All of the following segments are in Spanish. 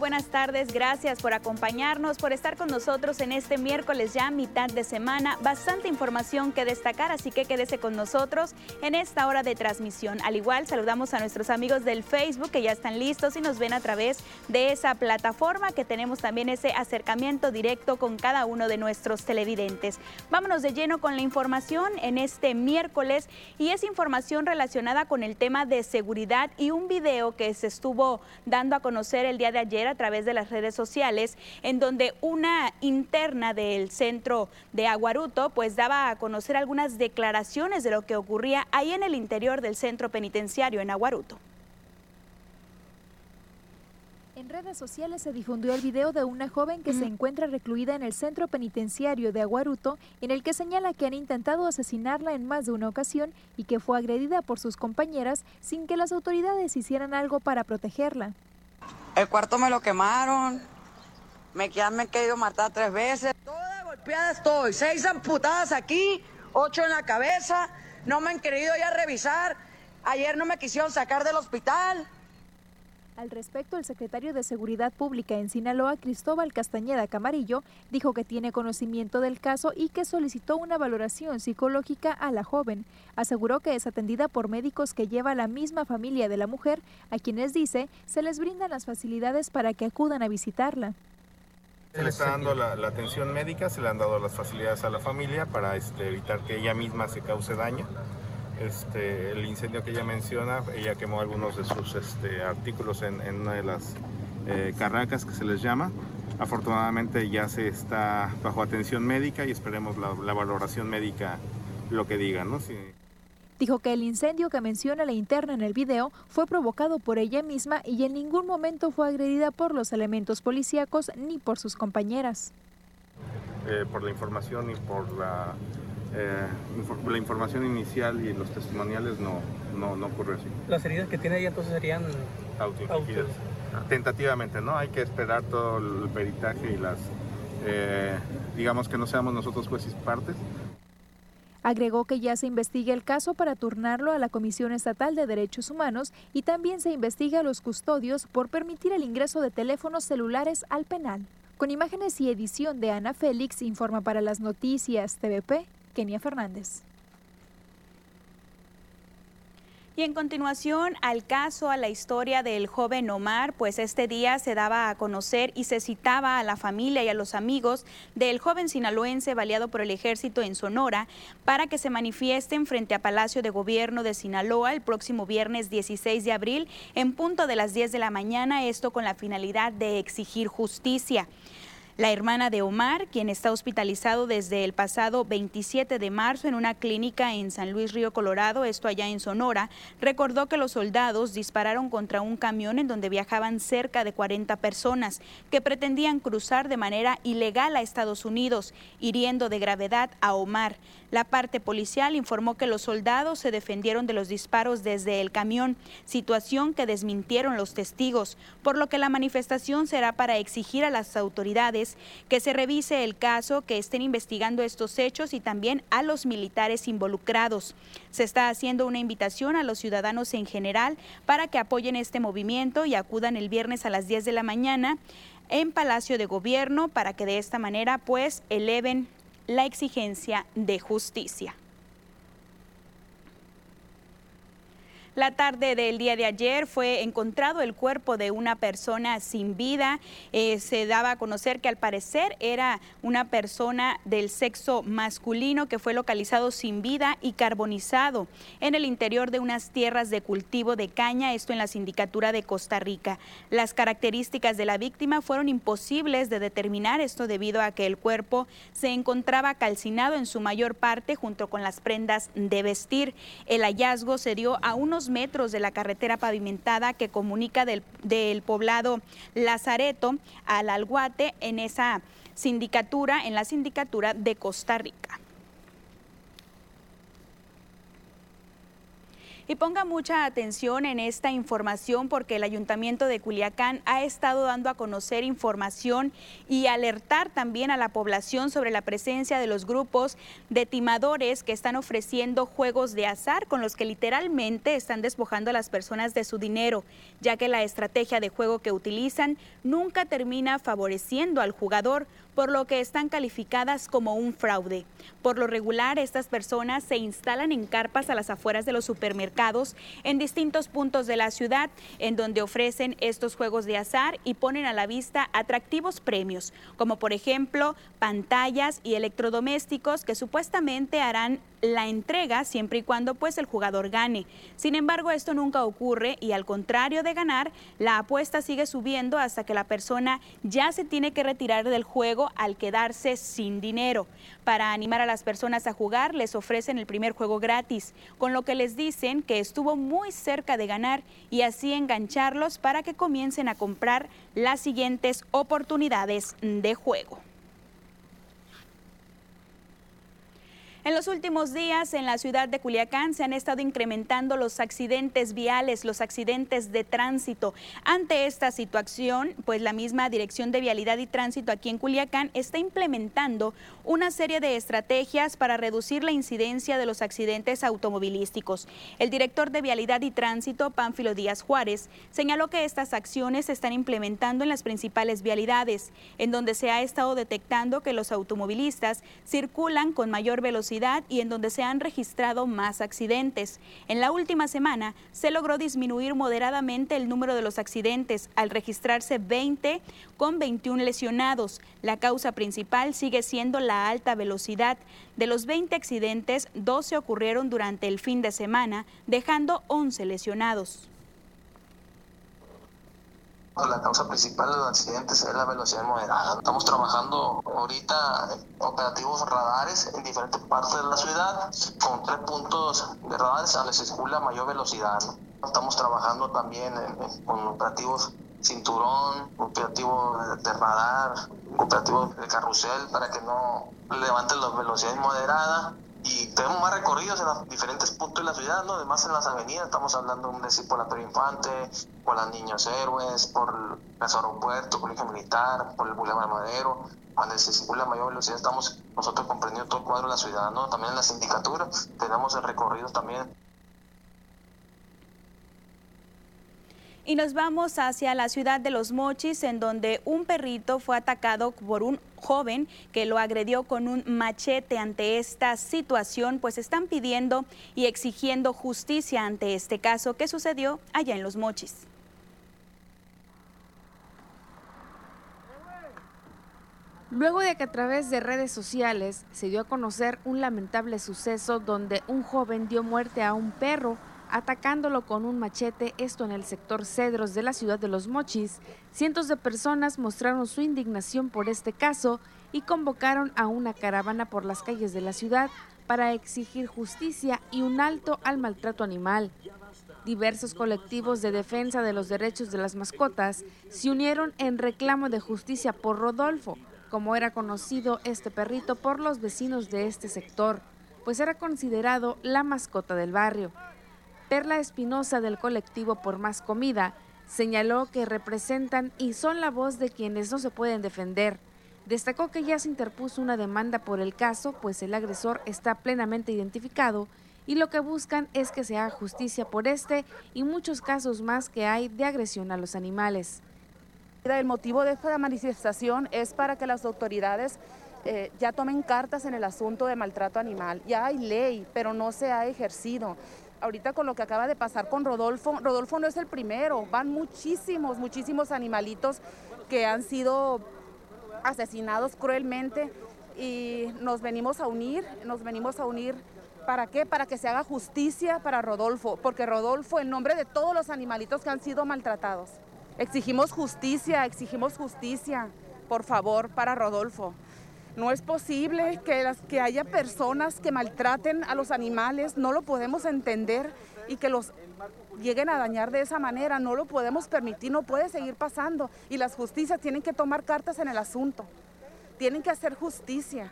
Buenas tardes. Gracias por acompañarnos, por estar con nosotros en este miércoles ya mitad de semana. Bastante información que destacar, así que quédese con nosotros en esta hora de transmisión. Al igual, saludamos a nuestros amigos del Facebook que ya están listos y nos ven a través de esa plataforma que tenemos también ese acercamiento directo con cada uno de nuestros televidentes. Vámonos de lleno con la información en este miércoles y es información relacionada con el tema de seguridad y un video que se estuvo dando a conocer el día de ayer a través de las redes sociales, en donde una interna del centro de Aguaruto pues daba a conocer algunas declaraciones de lo que ocurría ahí en el interior del centro penitenciario en Aguaruto. En redes sociales se difundió el video de una joven que se encuentra recluida en el centro penitenciario de Aguaruto, en el que señala que han intentado asesinarla en más de una ocasión y que fue agredida por sus compañeras sin que las autoridades hicieran algo para protegerla. El cuarto me lo quemaron. Me, me he querido matar tres veces. Toda golpeada estoy. Seis amputadas aquí, ocho en la cabeza. No me han querido ya revisar. Ayer no me quisieron sacar del hospital. Al respecto, el secretario de Seguridad Pública en Sinaloa, Cristóbal Castañeda Camarillo, dijo que tiene conocimiento del caso y que solicitó una valoración psicológica a la joven. Aseguró que es atendida por médicos que lleva la misma familia de la mujer, a quienes dice se les brindan las facilidades para que acudan a visitarla. Se le está dando la, atención médica, se le han dado las facilidades a la familia para este, evitar que ella misma se cause daño. Este, el incendio que ella menciona, ella quemó algunos de sus este, artículos en, una de las eh, carracas que se les llama. Afortunadamente ya se está bajo atención médica y esperemos la, valoración médica lo que diga. ¿no? Dijo que el incendio que menciona la interna en el video fue provocado por ella misma y en ningún momento fue agredida por los elementos policíacos ni por sus compañeras. Eh, por la información y por la eh, la información inicial y los testimoniales no, no, no ocurre así. ¿Las heridas que tiene ella entonces serían autoinfligidas? Tentativamente, ¿no? Hay que esperar todo el peritaje y las, eh, digamos que no seamos nosotros jueces y partes. Agregó que ya se investiga el caso para turnarlo a la Comisión Estatal de Derechos Humanos y también se investiga a los custodios por permitir el ingreso de teléfonos celulares al penal. Con imágenes y edición de Ana Félix, informa para las noticias TVP Kenia Fernández. Y en continuación al caso, a la historia del joven Omar, pues este día se daba a conocer y se citaba a la familia y a los amigos del joven sinaloense baleado por el ejército en Sonora para que se manifiesten frente a Palacio de Gobierno de Sinaloa el próximo viernes 16 de abril en punto de las 10 de la mañana, esto con la finalidad de exigir justicia. La hermana de Omar, quien está hospitalizado desde el pasado 27 de marzo en una clínica en San Luis Río Colorado, esto allá en Sonora, recordó que los soldados dispararon contra un camión en donde viajaban cerca de 40 personas que pretendían cruzar de manera ilegal a Estados Unidos, hiriendo de gravedad a Omar. La parte policial informó que los soldados se defendieron de los disparos desde el camión, situación que desmintieron los testigos, por lo que la manifestación será para exigir a las autoridades que se revise el caso, que estén investigando estos hechos y también a los militares involucrados. Se está haciendo una invitación a los ciudadanos en general para que apoyen este movimiento y acudan el viernes a las 10 de la mañana en Palacio de Gobierno para que de esta manera pues eleven la exigencia de justicia. La tarde del día de ayer fue encontrado el cuerpo de una persona sin vida. Eh, se daba a conocer que al parecer era una persona del sexo masculino que fue localizado sin vida y carbonizado en el interior de unas tierras de cultivo de caña, esto en la sindicatura de Costa Rica. Las características de la víctima fueron imposibles de determinar esto debido a que el cuerpo se encontraba calcinado en su mayor parte junto con las prendas de vestir. El hallazgo se dio a unos metros de la carretera pavimentada que comunica del, del poblado Lazareto al Alguate en esa sindicatura, en la sindicatura de Costa Rica. Y ponga mucha atención en esta información porque el Ayuntamiento de Culiacán ha estado dando a conocer información y alertar también a la población sobre la presencia de los grupos de timadores que están ofreciendo juegos de azar con los que literalmente están despojando a las personas de su dinero, ya que la estrategia de juego que utilizan nunca termina favoreciendo al jugador por lo que están calificadas como un fraude. Por lo regular, estas personas se instalan en carpas a las afueras de los supermercados en distintos puntos de la ciudad, en donde ofrecen estos juegos de azar y ponen a la vista atractivos premios, como por ejemplo pantallas y electrodomésticos que supuestamente harán la entrega siempre y cuando pues el jugador gane. Sin embargo, esto nunca ocurre y al contrario de ganar, la apuesta sigue subiendo hasta que la persona ya se tiene que retirar del juego al quedarse sin dinero. Para animar a las personas a jugar, les ofrecen el primer juego gratis, con lo que les dicen que estuvo muy cerca de ganar y así engancharlos para que comiencen a comprar las siguientes oportunidades de juego. En los últimos días en la ciudad de Culiacán se han estado incrementando los accidentes viales, los accidentes de tránsito. Ante esta situación, pues la misma Dirección de Vialidad y Tránsito aquí en Culiacán está implementando una serie de estrategias para reducir la incidencia de los accidentes automovilísticos. El director de Vialidad y Tránsito, Pánfilo Díaz Juárez, señaló que estas acciones se están implementando en las principales vialidades, en donde se ha estado detectando que los automovilistas circulan con mayor velocidad y en donde se han registrado más accidentes. En la última semana se logró disminuir moderadamente el número de los accidentes al registrarse 20 con 21 lesionados. La causa principal sigue siendo la alta velocidad. De los 20 accidentes, 12 ocurrieron durante el fin de semana, dejando 11 lesionados. La causa principal de los accidentes es la velocidad moderada. Estamos trabajando ahorita operativos radares en diferentes partes de la ciudad con tres puntos de radares a donde se circula mayor velocidad. Estamos trabajando también con operativos cinturón, operativos de radar, operativos de carrusel para que no levanten las velocidades moderadas y tenemos más recorridos en los diferentes puntos de la ciudad, ¿no? Además en las avenidas, estamos hablando de decir por la Pedro Infante, por las Niños Héroes, por el aeropuerto, Colegio Militar, por el Boulevard Madero, cuando se circula mayor velocidad estamos nosotros comprendiendo todo el cuadro de la ciudad, ¿no? También en la sindicatura tenemos el recorrido también Y nos vamos hacia la ciudad de Los Mochis, en donde un perrito fue atacado por un joven que lo agredió con un machete ante esta situación, pues están pidiendo y exigiendo justicia ante este caso que sucedió allá en Los Mochis. Luego de que a través de redes sociales se dio a conocer un lamentable suceso donde un joven dio muerte a un perro atacándolo con un machete, esto en el sector Cedros de la ciudad de Los Mochis. Cientos de personas mostraron su indignación por este caso y convocaron a una caravana por las calles de la ciudad para exigir justicia y un alto al maltrato animal. Diversos colectivos de defensa de los derechos de las mascotas se unieron en reclamo de justicia por Rodolfo, como era conocido este perrito por los vecinos de este sector, pues era considerado la mascota del barrio. Perla Espinosa del colectivo Por Más Comida señaló que representan y son la voz de quienes no se pueden defender. Destacó que ya se interpuso una demanda por el caso, pues el agresor está plenamente identificado y lo que buscan es que se haga justicia por este y muchos casos más que hay de agresión a los animales. El motivo de esta manifestación es para que las autoridades eh, ya tomen cartas en el asunto de maltrato animal. Ya hay ley, pero no se ha ejercido ahorita con lo que acaba de pasar con Rodolfo, Rodolfo no es el primero, van muchísimos, muchísimos animalitos que han sido asesinados cruelmente y nos venimos a unir, nos venimos a unir ¿Para qué? Para que se haga justicia para Rodolfo, porque Rodolfo, en nombre de todos los animalitos que han sido maltratados, exigimos justicia, exigimos justicia, por favor, para Rodolfo. No es posible que, haya personas que maltraten a los animales, no lo podemos entender y que los lleguen a dañar de esa manera, no lo podemos permitir, no puede seguir pasando y las justicias tienen que tomar cartas en el asunto, tienen que hacer justicia.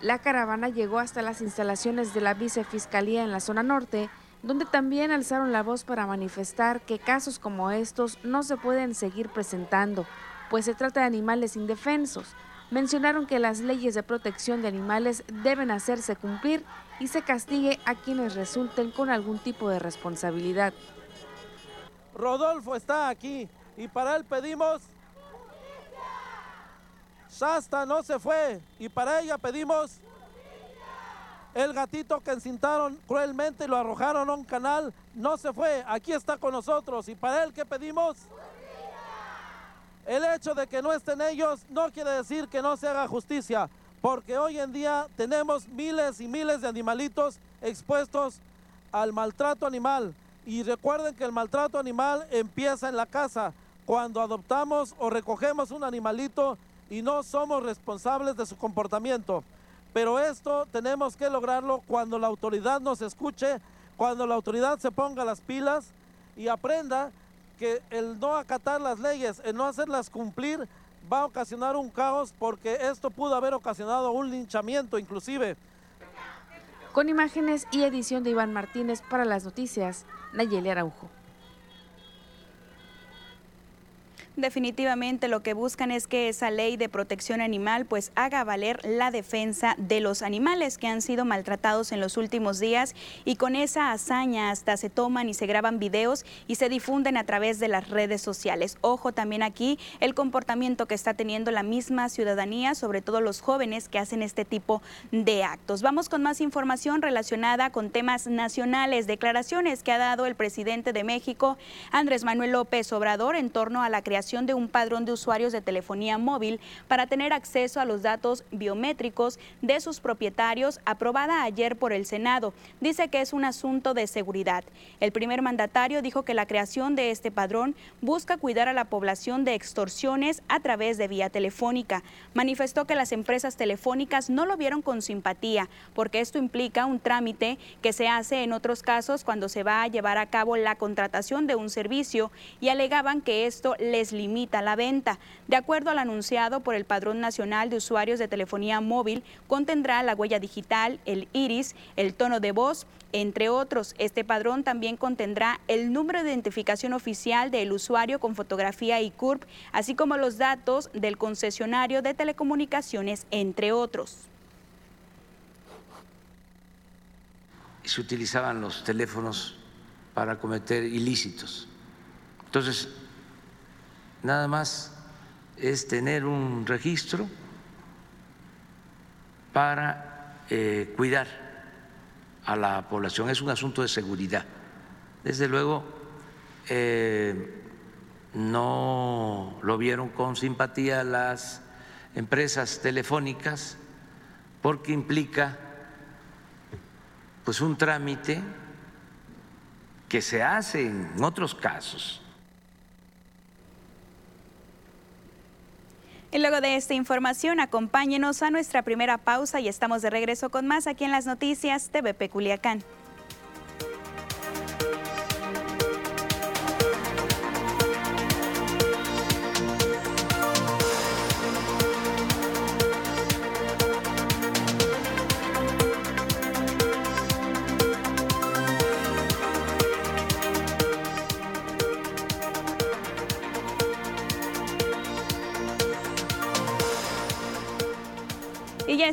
La caravana llegó hasta las instalaciones de la vicefiscalía en la zona norte donde también alzaron la voz para manifestar que casos como estos no se pueden seguir presentando, pues se trata de animales indefensos. Mencionaron que las leyes de protección de animales deben hacerse cumplir y se castigue a quienes resulten con algún tipo de responsabilidad. Rodolfo está aquí y para él pedimos... Shasta no se fue y para ella pedimos... El gatito que encintaron cruelmente y lo arrojaron a un canal no se fue, aquí está con nosotros y para él ¿qué pedimos? El hecho de que no estén ellos no quiere decir que no se haga justicia, porque hoy en día tenemos miles y miles de animalitos expuestos al maltrato animal. Y recuerden que el maltrato animal empieza en la casa, cuando adoptamos o recogemos un animalito y no somos responsables de su comportamiento. Pero esto tenemos que lograrlo cuando la autoridad nos escuche, cuando la autoridad se ponga las pilas y aprenda que el no acatar las leyes, el no hacerlas cumplir, va a ocasionar un caos porque esto pudo haber ocasionado un linchamiento inclusive. Con imágenes y edición de Iván Martínez para las noticias, Nayeli Araujo. Definitivamente lo que buscan es que esa ley de protección animal pues haga valer la defensa de los animales que han sido maltratados en los últimos días y con esa hazaña hasta se toman y se graban videos y se difunden a través de las redes sociales. Ojo también aquí el comportamiento que está teniendo la misma ciudadanía, sobre todo los jóvenes que hacen este tipo de actos. Vamos con más información relacionada con temas nacionales, declaraciones que ha dado el presidente de México, Andrés Manuel López Obrador, en torno a la creación de un padrón de usuarios de telefonía móvil para tener acceso a los datos biométricos de sus propietarios, aprobada ayer por el Senado. Dice que es un asunto de seguridad. El primer mandatario dijo que la creación de este padrón busca cuidar a la población de extorsiones a través de vía telefónica. Manifestó que las empresas telefónicas no lo vieron con simpatía, porque esto implica un trámite que se hace en otros casos cuando se va a llevar a cabo la contratación de un servicio y alegaban que esto les limita la venta. De acuerdo al anunciado por el Padrón Nacional de Usuarios de Telefonía Móvil, contendrá la huella digital, el iris, el tono de voz, entre otros. Este padrón también contendrá el número de identificación oficial del usuario con fotografía y CURP, así como los datos del concesionario de telecomunicaciones, entre otros. Se utilizaban los teléfonos para cometer ilícitos. Entonces, nada más es tener un registro para eh, cuidar a la población. Es un asunto de seguridad. Desde luego, eh, no lo vieron con simpatía las empresas telefónicas porque implica pues un trámite que se hace en otros casos Y luego de esta información, acompáñenos a nuestra primera pausa y estamos de regreso con más aquí en las noticias TVP Culiacán.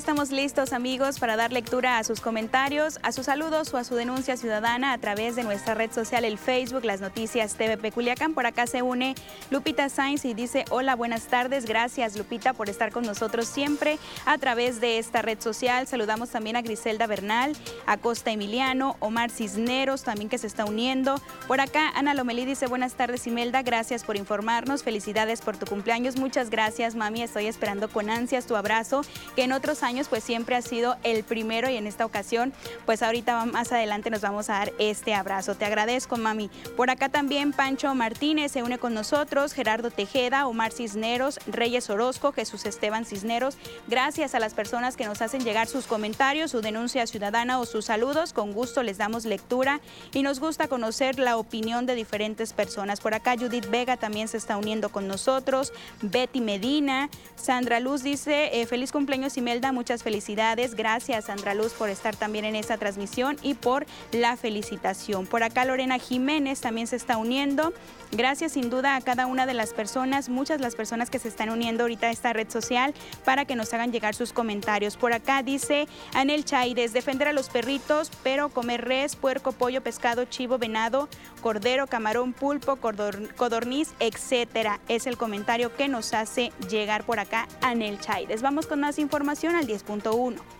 Estamos listos amigos para dar lectura a sus comentarios, a sus saludos o a su denuncia ciudadana a través de nuestra red social, el Facebook, las noticias TVP Culiacán. Por acá se une Lupita Sainz y dice, hola, buenas tardes, gracias Lupita por estar con nosotros siempre a través de esta red social. Saludamos también a Griselda Bernal, a Costa Emiliano, Omar Cisneros también que se está uniendo. Por acá Ana Lomelí dice, buenas tardes Imelda, gracias por informarnos, felicidades por tu cumpleaños, muchas gracias mami, estoy esperando con ansias tu abrazo, que en otro años pues siempre ha sido el primero y en esta ocasión pues ahorita más adelante nos vamos a dar este abrazo. Te agradezco mami. Por acá también Pancho Martínez se une con nosotros, Gerardo Tejeda, Omar Cisneros, Reyes Orozco, Jesús Esteban Cisneros. Gracias a las personas que nos hacen llegar sus comentarios, su denuncia ciudadana o sus saludos. Con gusto les damos lectura y nos gusta conocer la opinión de diferentes personas. Por acá Judith Vega también se está uniendo con nosotros, Betty Medina, Sandra Luz dice, eh, feliz cumpleaños Mel Esmeralda, muchas felicidades. Gracias, Sandra Luz, por estar también en esta transmisión y por la felicitación. Por acá Lorena Jiménez también se está uniendo. Gracias sin duda a cada una de las personas, muchas las personas que se están uniendo ahorita a esta red social para que nos hagan llegar sus comentarios. Por acá dice Anel Chaides, defender a los perritos, pero comer res, puerco, pollo, pescado, chivo, venado, cordero, camarón, pulpo, codorniz, etcétera. Es el comentario que nos hace llegar por acá Anel Chaides. Vamos con más información al 10.1.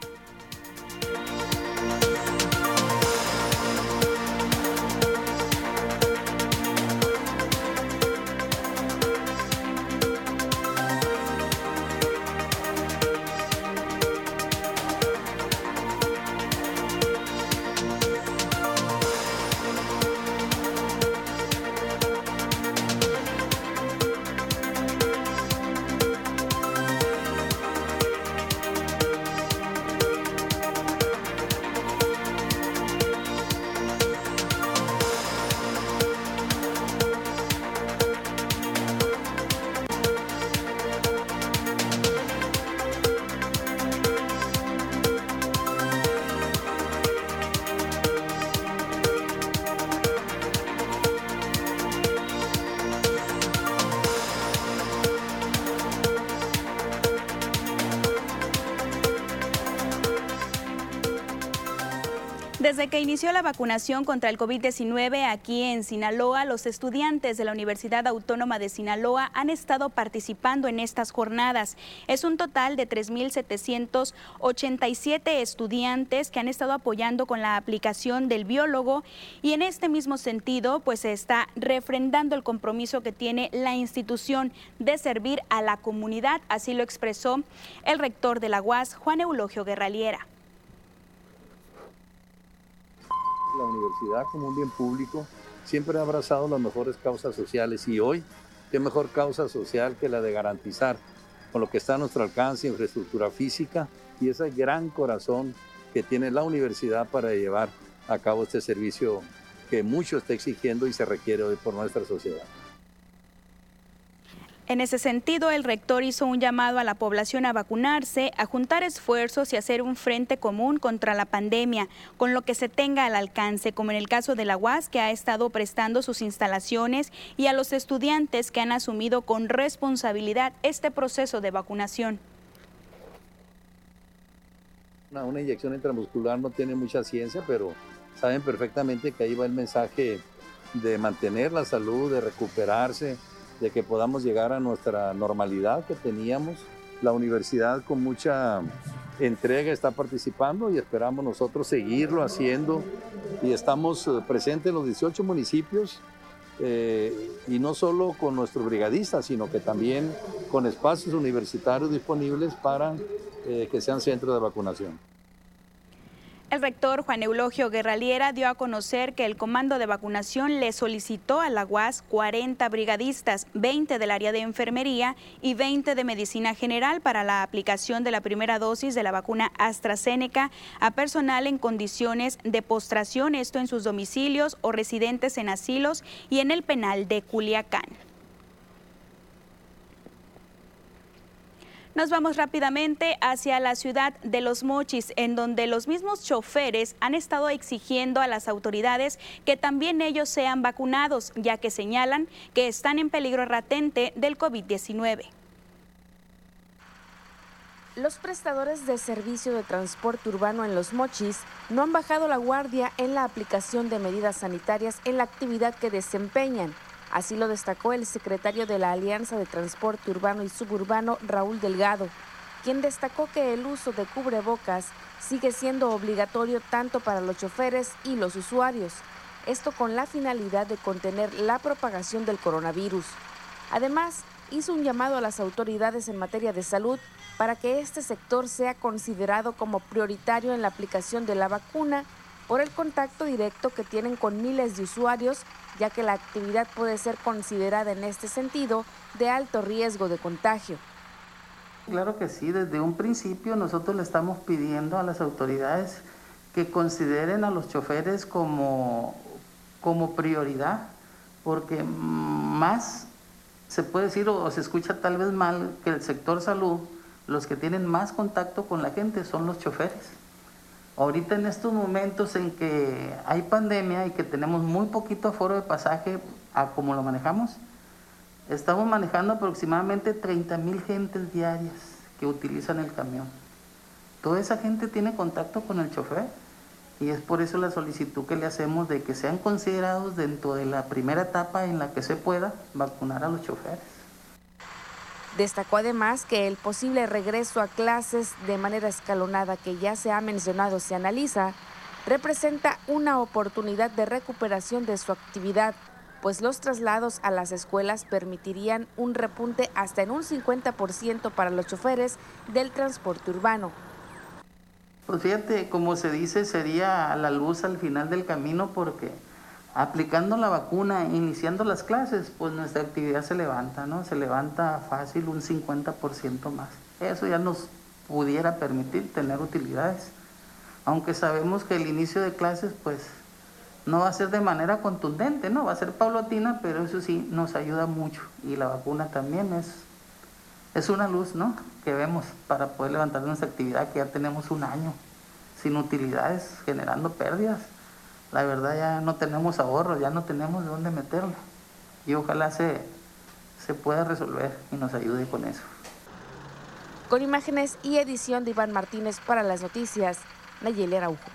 Desde que inició la vacunación contra el COVID-19 aquí en Sinaloa, los estudiantes de la Universidad Autónoma de Sinaloa han estado participando en estas jornadas. Es un total de 3.787 estudiantes que han estado apoyando con la aplicación del biólogo y en este mismo sentido, pues se está refrendando el compromiso que tiene la institución de servir a la comunidad. Así lo expresó el rector de la UAS, Juan Eulogio Guerraliera. La universidad como un bien público siempre ha abrazado las mejores causas sociales y hoy, ¿qué mejor causa social que la de garantizar con lo que está a nuestro alcance infraestructura física y ese gran corazón que tiene la universidad para llevar a cabo este servicio que mucho está exigiendo y se requiere hoy por nuestra sociedad? En ese sentido, el rector hizo un llamado a la población a vacunarse, a juntar esfuerzos y hacer un frente común contra la pandemia, con lo que se tenga al alcance, como en el caso de la UAS, que ha estado prestando sus instalaciones, y a los estudiantes que han asumido con responsabilidad este proceso de vacunación. Una, una inyección intramuscular no tiene mucha ciencia, pero saben perfectamente que ahí va el mensaje de mantener la salud, de recuperarse, de que podamos llegar a nuestra normalidad que teníamos. La universidad con mucha entrega está participando y esperamos nosotros seguirlo haciendo y estamos eh, presentes en los 18 municipios eh, y no solo con nuestros brigadistas, sino que también con espacios universitarios disponibles para eh, que sean centros de vacunación. El rector Juan Eulogio Guerraliera dio a conocer que el comando de vacunación le solicitó a la UAS 40 brigadistas, 20 del área de enfermería y 20 de medicina general para la aplicación de la primera dosis de la vacuna AstraZeneca a personal en condiciones de postración, esto en sus domicilios o residentes en asilos y en el penal de Culiacán. Nos vamos rápidamente hacia la ciudad de Los Mochis, en donde los mismos choferes han estado exigiendo a las autoridades que también ellos sean vacunados, ya que señalan que están en peligro latente del COVID-19. Los prestadores de servicio de transporte urbano en Los Mochis no han bajado la guardia en la aplicación de medidas sanitarias en la actividad que desempeñan Así lo destacó el secretario de la Alianza de Transporte Urbano y Suburbano, Raúl Delgado, quien destacó que el uso de cubrebocas sigue siendo obligatorio tanto para los choferes y los usuarios, esto con la finalidad de contener la propagación del coronavirus. Además, hizo un llamado a las autoridades en materia de salud para que este sector sea considerado como prioritario en la aplicación de la vacuna por el contacto directo que tienen con miles de usuarios ya que la actividad puede ser considerada en este sentido de alto riesgo de contagio. Claro que sí, desde un principio nosotros le estamos pidiendo a las autoridades que consideren a los choferes como, como prioridad, porque más se puede decir o se escucha tal vez mal que el sector salud los que tienen más contacto con la gente son los choferes. Ahorita en estos momentos en que hay pandemia y que tenemos muy poquito aforo de pasaje a como lo manejamos, estamos manejando aproximadamente 30 mil gentes diarias que utilizan el camión. Toda esa gente tiene contacto con el chofer y es por eso la solicitud que le hacemos de que sean considerados dentro de la primera etapa en la que se pueda vacunar a los choferes. Destacó además que el posible regreso a clases de manera escalonada que ya se ha mencionado se analiza, representa una oportunidad de recuperación de su actividad, pues los traslados a las escuelas permitirían un repunte hasta en un 50% para los choferes del transporte urbano. Pues fíjate, como se dice, sería la luz al final del camino porque aplicando la vacuna, iniciando las clases, pues nuestra actividad se levanta, ¿no? Se levanta fácil un 50% más. Eso ya nos pudiera permitir tener utilidades. Aunque sabemos que el inicio de clases, pues, no va a ser de manera contundente, ¿no? Va a ser paulatina, pero eso sí nos ayuda mucho. Y la vacuna también es, es una luz, ¿no? Que vemos para poder levantar nuestra actividad, que ya tenemos un año sin utilidades, generando pérdidas la verdad ya no tenemos ahorro, ya no tenemos de dónde meterlo. Y ojalá se, se pueda resolver y nos ayude con eso. Con imágenes y edición de Iván Martínez para las noticias, Nayeli Araujo.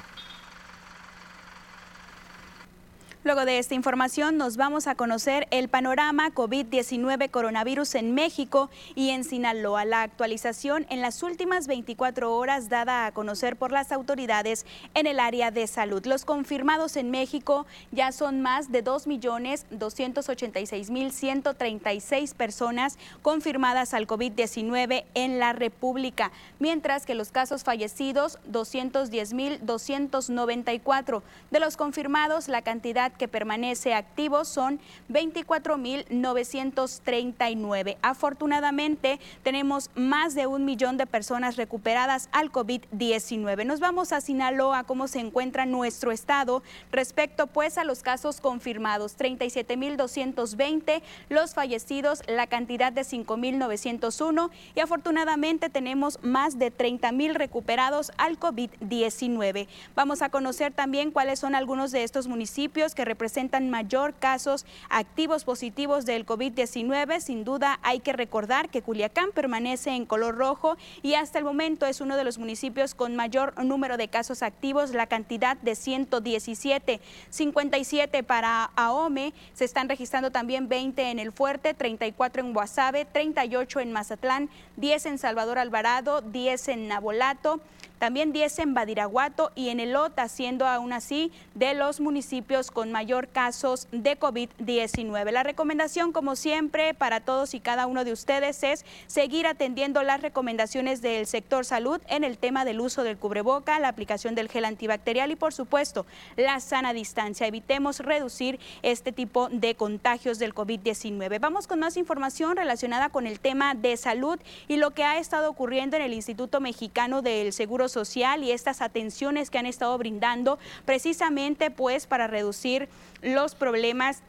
Luego de esta información nos vamos a conocer el panorama COVID-19 coronavirus en México y en Sinaloa. La actualización en las últimas 24 horas dada a conocer por las autoridades en el área de salud. Los confirmados en México ya son más de 2.286.136 personas confirmadas al COVID-19 en la República, mientras que los casos fallecidos 210.294. De los confirmados, la cantidad que permanece activo son 24.939. Afortunadamente, tenemos más de un millón de personas recuperadas al COVID-19. Nos vamos a Sinaloa, cómo se encuentra nuestro estado respecto pues a los casos confirmados, 37.220, los fallecidos, la cantidad de 5.901 y afortunadamente tenemos más de 30.000 recuperados al COVID-19. Vamos a conocer también cuáles son algunos de estos municipios que representan mayor casos activos positivos del COVID-19. Sin duda hay que recordar que Culiacán permanece en color rojo y hasta el momento es uno de los municipios con mayor número de casos activos, la cantidad de 117, 57 para Ahome, se están registrando también 20 en El Fuerte, 34 en Guasave, 38 en Mazatlán, 10 en Salvador Alvarado, 10 en Nabolato, también 10 en Badiraguato y en Elota, siendo aún así de los municipios con mayor casos de COVID-19. La recomendación, como siempre, para todos y cada uno de ustedes es seguir atendiendo las recomendaciones del sector salud en el tema del uso del cubreboca, la aplicación del gel antibacterial y, por supuesto, la sana distancia. Evitemos reducir este tipo de contagios del COVID-19. Vamos con más información relacionada con el tema de salud y lo que ha estado ocurriendo en el Instituto Mexicano del Seguro Social y estas atenciones que han estado brindando precisamente pues para reducir los problemas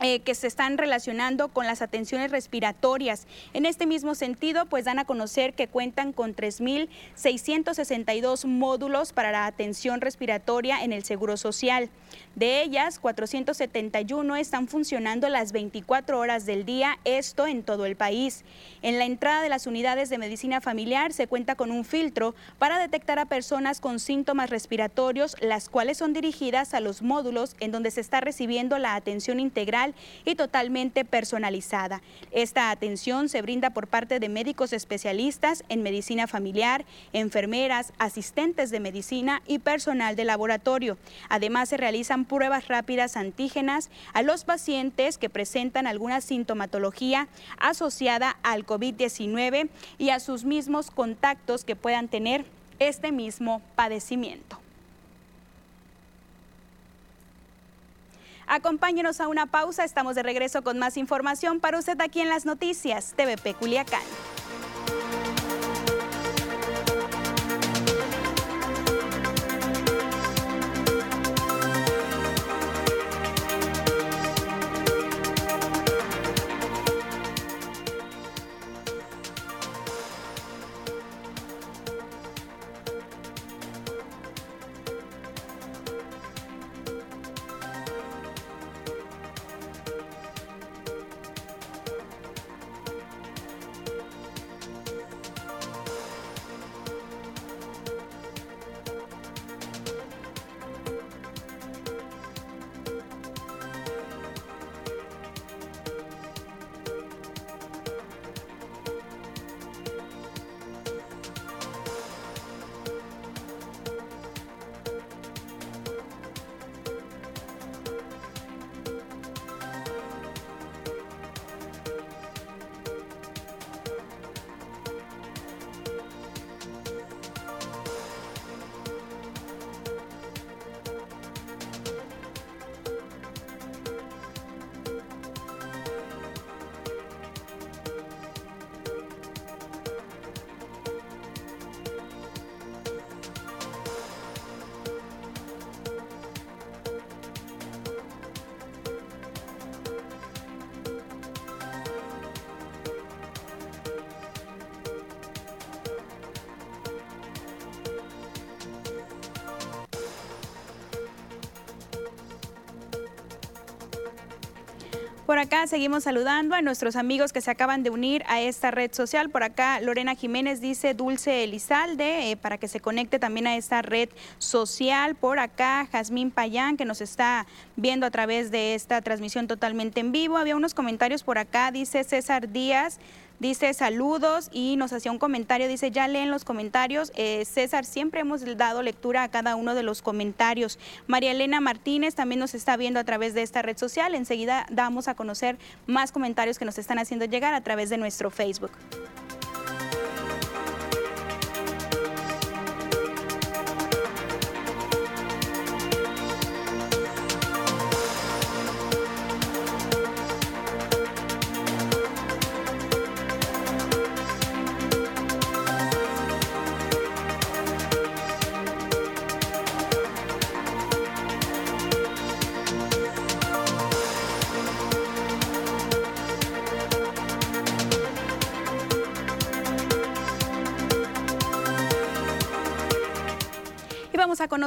eh, que se están relacionando con las atenciones respiratorias. En este mismo sentido, pues dan a conocer que cuentan con 3.662 módulos para la atención respiratoria en el Seguro Social. De ellas, 471 están funcionando las 24 horas del día, esto en todo el país. En la entrada de las unidades de medicina familiar se cuenta con un filtro para detectar a personas con síntomas respiratorios, las cuales son dirigidas a los módulos en donde se está recibiendo la atención integral y totalmente personalizada. Esta atención se brinda por parte de médicos especialistas en medicina familiar, enfermeras, asistentes de medicina y personal de laboratorio. Además, se realizan pruebas rápidas antígenas a los pacientes que presentan alguna sintomatología asociada al COVID-19 y a sus mismos contactos que puedan tener este mismo padecimiento. Acompáñenos a una pausa, estamos de regreso con más información para usted aquí en las noticias TVP Culiacán. Por acá seguimos saludando a nuestros amigos que se acaban de unir a esta red social. Por acá Lorena Jiménez dice Dulce Elizalde eh, para que se conecte también a esta red social. Por acá Jazmín Payán que nos está viendo a través de esta transmisión totalmente en vivo. Había unos comentarios por acá, dice César Díaz. Dice saludos y nos hacía un comentario, dice ya leen los comentarios. Eh, César, siempre hemos dado lectura a cada uno de los comentarios. María Elena Martínez también nos está viendo a través de esta red social. Enseguida damos a conocer más comentarios que nos están haciendo llegar a través de nuestro Facebook.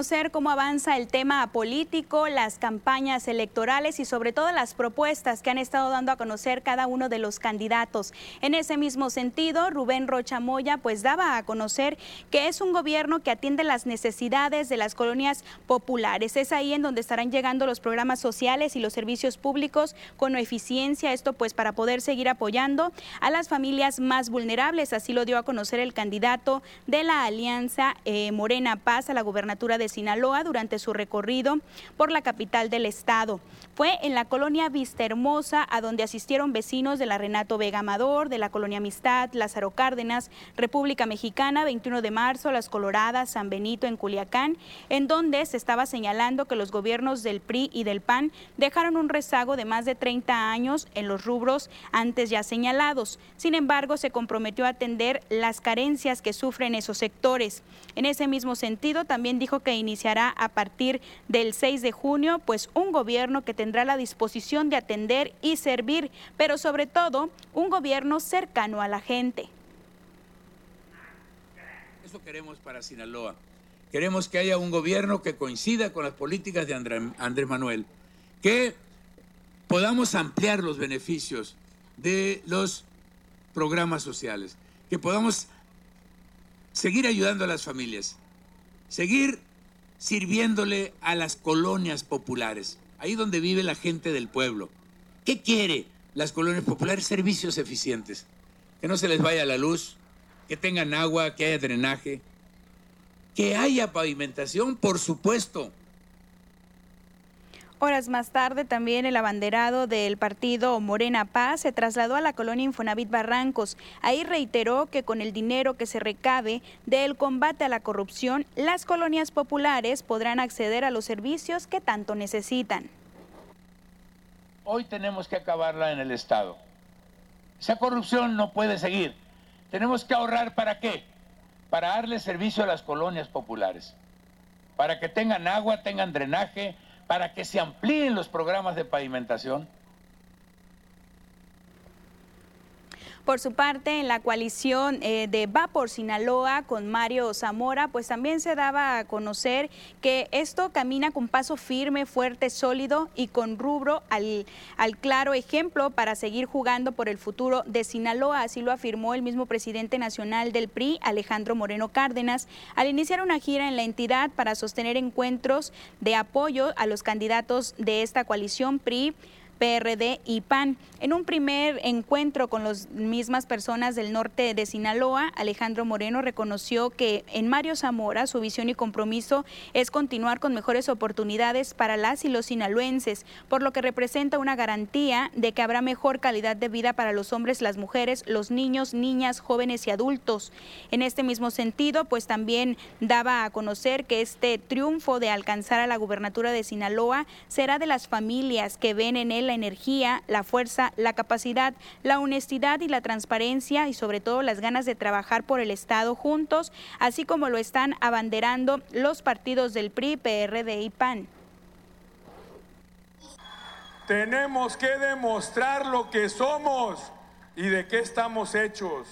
Conocer cómo avanza el tema político, las campañas electorales y sobre todo las propuestas que han estado dando a conocer cada uno de los candidatos. En ese mismo sentido, Rubén Rocha Moya pues daba a conocer que es un gobierno que atiende las necesidades de las colonias populares. Es ahí en donde estarán llegando los programas sociales y los servicios públicos con eficiencia, esto pues para poder seguir apoyando a las familias más vulnerables. Así lo dio a conocer el candidato de la Alianza eh, Morena Paz a la gobernación de Sinaloa durante su recorrido por la capital del estado. Fue en la colonia Vista Hermosa, a donde asistieron vecinos de la Renato Vega Amador, de la colonia Amistad, Lázaro Cárdenas, República Mexicana, 21 de marzo, Las Coloradas, San Benito en Culiacán, en donde se estaba señalando que los gobiernos del PRI y del PAN dejaron un rezago de más de 30 años en los rubros antes ya señalados. Sin embargo, se comprometió a atender las carencias que sufren esos sectores. En ese mismo sentido, también dijo que iniciará a partir del 6 de junio, pues un gobierno que tendrá la disposición de atender y servir, pero sobre todo un gobierno cercano a la gente. Eso queremos para Sinaloa. Queremos que haya un gobierno que coincida con las políticas de Andrés Manuel, que podamos ampliar los beneficios de los programas sociales, que podamos seguir ayudando a las familias, seguir sirviéndole a las colonias populares, ahí donde vive la gente del pueblo. ¿Qué quiere las colonias populares? Servicios eficientes, que no se les vaya la luz, que tengan agua, que haya drenaje, que haya pavimentación, por supuesto, Horas más tarde, también el abanderado del partido Morena Paz se trasladó a la colonia Infonavit Barrancos. Ahí reiteró que con el dinero que se recabe del combate a la corrupción, las colonias populares podrán acceder a los servicios que tanto necesitan. Hoy tenemos que acabarla en el Estado. Esa corrupción no puede seguir. Tenemos que ahorrar para qué? Para darle servicio a las colonias populares. Para que tengan agua, tengan drenaje, para que se amplíen los programas de pavimentación. Por su parte, en la coalición eh, de Va por Sinaloa con Mario Zamora, pues también se daba a conocer que esto camina con paso firme, fuerte, sólido y con rubro al, al claro ejemplo para seguir jugando por el futuro de Sinaloa. Así lo afirmó el mismo presidente nacional del PRI, Alejandro Moreno Cárdenas, al iniciar una gira en la entidad para sostener encuentros de apoyo a los candidatos de esta coalición PRI PRD y PAN. En un primer encuentro con las mismas personas del norte de Sinaloa, Alejandro Moreno reconoció que en Mario Zamora su visión y compromiso es continuar con mejores oportunidades para las y los sinaloenses, por lo que representa una garantía de que habrá mejor calidad de vida para los hombres, las mujeres, los niños, niñas, jóvenes y adultos. En este mismo sentido, pues también daba a conocer que este triunfo de alcanzar a la gubernatura de Sinaloa será de las familias que ven en él la energía, la fuerza, la capacidad, la honestidad y la transparencia y sobre todo las ganas de trabajar por el Estado juntos, así como lo están abanderando los partidos del PRI, PRD y PAN. Tenemos que demostrar lo que somos y de qué estamos hechos.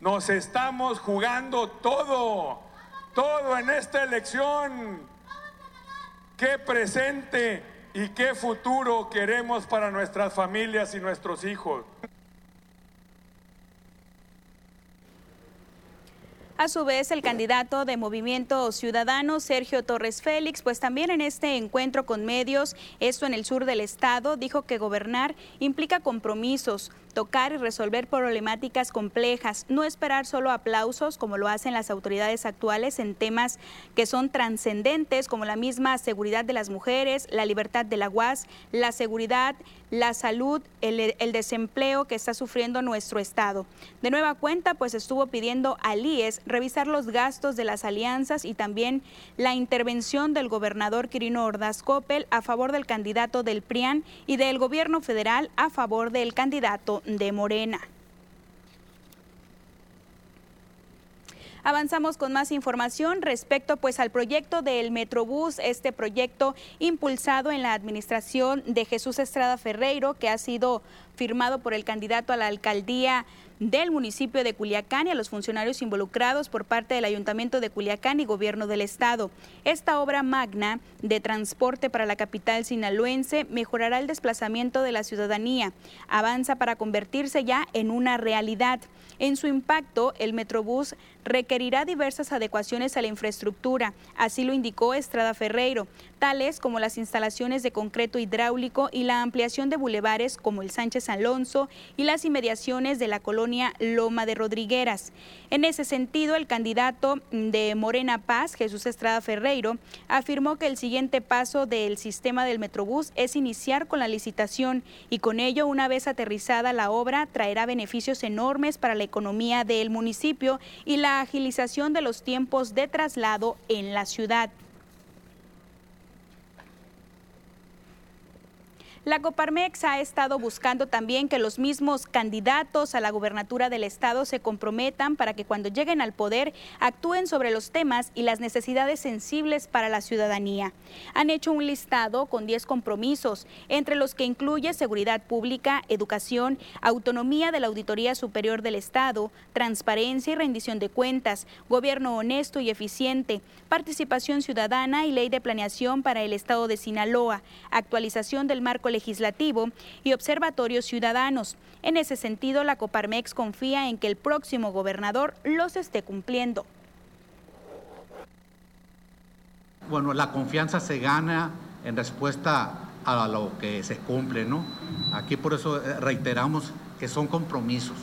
Nos estamos jugando todo, todo en esta elección. Qué presente y qué futuro queremos para nuestras familias y nuestros hijos. A su vez, el candidato de Movimiento Ciudadano, Sergio Torres Félix, pues también en este encuentro con medios, esto en el sur del estado, dijo que gobernar implica compromisos, tocar y resolver problemáticas complejas, no esperar solo aplausos como lo hacen las autoridades actuales en temas que son trascendentes como la misma seguridad de las mujeres, la libertad de la UAS, la seguridad, la salud, el, desempleo que está sufriendo nuestro Estado. De nueva cuenta, pues estuvo pidiendo al IES revisar los gastos de las alianzas y también la intervención del gobernador Quirino Ordaz Coppel a favor del candidato del PRIAN y del gobierno federal a favor del candidato de Morena. Avanzamos con más información respecto pues al proyecto del Metrobús, este proyecto impulsado en la administración de Jesús Estrada Ferreiro que ha sido firmado por el candidato a la alcaldía del municipio de Culiacán y a los funcionarios involucrados por parte del Ayuntamiento de Culiacán y Gobierno del Estado. Esta obra magna de transporte para la capital sinaloense mejorará el desplazamiento de la ciudadanía, avanza para convertirse ya en una realidad. En su impacto, el Metrobús requerirá diversas adecuaciones a la infraestructura, así lo indicó Estrada Ferreiro, tales como las instalaciones de concreto hidráulico y la ampliación de bulevares como el Sánchez Alonso y las inmediaciones de la colonia Loma de Rodrigueras. En ese sentido, el candidato de Morena Paz, Jesús Estrada Ferreiro, afirmó que el siguiente paso del sistema del Metrobús es iniciar con la licitación y con ello, una vez aterrizada la obra, traerá beneficios enormes para la economía del municipio y la agilización de los tiempos de traslado en la ciudad. La Coparmex ha estado buscando también que los mismos candidatos a la gubernatura del estado se comprometan para que cuando lleguen al poder actúen sobre los temas y las necesidades sensibles para la ciudadanía. Han hecho un listado con 10 compromisos, entre los que incluye seguridad pública, educación, autonomía de la Auditoría Superior del Estado, transparencia y rendición de cuentas, gobierno honesto y eficiente, participación ciudadana y ley de planeación para el estado de Sinaloa, actualización del marco legislativo y observatorios ciudadanos. En ese sentido, la Coparmex confía en que el próximo gobernador los esté cumpliendo. Bueno, la confianza se gana en respuesta a lo que se cumple, ¿no? Aquí por eso eh, reiteramos que son compromisos,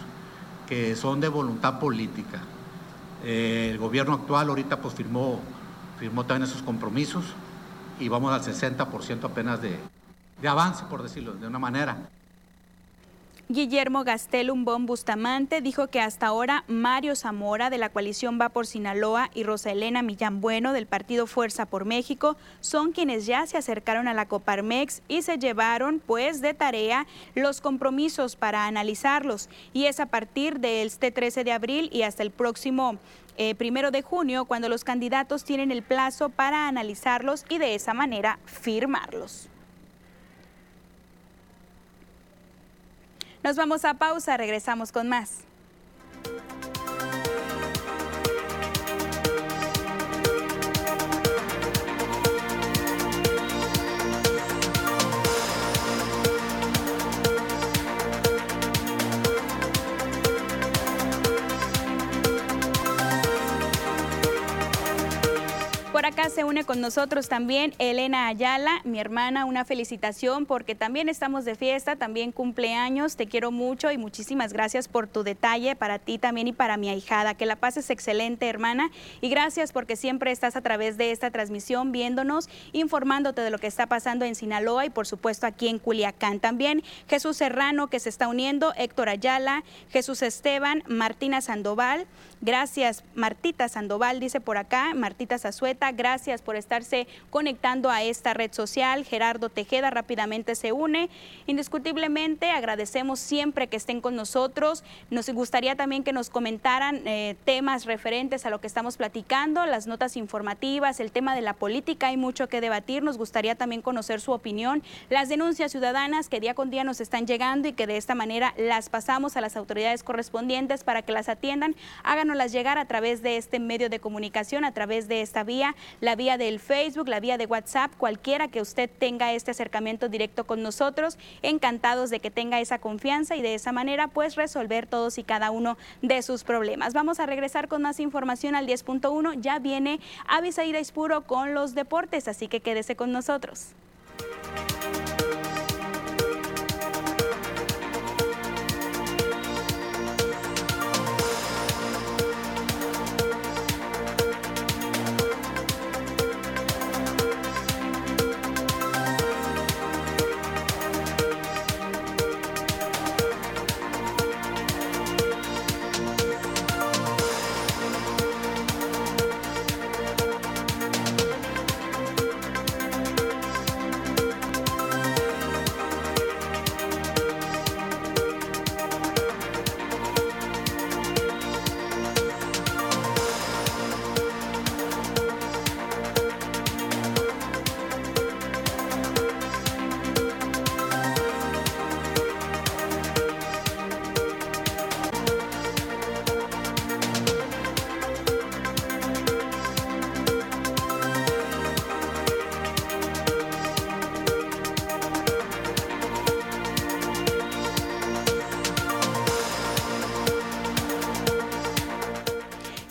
que son de voluntad política. Eh, el gobierno actual ahorita pues firmó, firmó también esos compromisos y vamos al 60% apenas de, de avance, por decirlo de una manera. Guillermo Gastelum Bon Bustamante dijo que hasta ahora Mario Zamora de la coalición Va por Sinaloa y Rosa Elena Millán Bueno del partido Fuerza por México son quienes ya se acercaron a la Coparmex y se llevaron pues de tarea los compromisos para analizarlos y es a partir de este 13 de abril y hasta el próximo eh, primero de junio cuando los candidatos tienen el plazo para analizarlos y de esa manera firmarlos. Nos vamos a pausa, regresamos con más. Por acá se une con nosotros también Elena Ayala, mi hermana, una felicitación porque también estamos de fiesta, también cumpleaños, te quiero mucho y muchísimas gracias por tu detalle para ti también y para mi ahijada. Que la pases excelente, hermana, y gracias porque siempre estás a través de esta transmisión viéndonos, informándote de lo que está pasando en Sinaloa y por supuesto aquí en Culiacán. También Jesús Serrano que se está uniendo, Héctor Ayala, Jesús Esteban, Martina Sandoval, gracias Martita Sandoval dice por acá, Martita Zazueta, Gracias por estarse conectando a esta red social. Gerardo Tejeda rápidamente se une. Indiscutiblemente agradecemos siempre que estén con nosotros. Nos gustaría también que nos comentaran eh, temas referentes a lo que estamos platicando, las notas informativas, el tema de la política. Hay mucho que debatir. Nos gustaría también conocer su opinión. Las denuncias ciudadanas que día con día nos están llegando y que de esta manera las pasamos a las autoridades correspondientes para que las atiendan. Háganos hacérnoslas llegar a través de este medio de comunicación, a través de esta vía, la vía del Facebook, la vía de WhatsApp, cualquiera que usted tenga este acercamiento directo con nosotros. Encantados de que tenga esa confianza y de esa manera pues resolver todos y cada uno de sus problemas. Vamos a regresar con más información al 10.1. Ya viene Avisaíra Ispuro con los deportes, así que quédese con nosotros.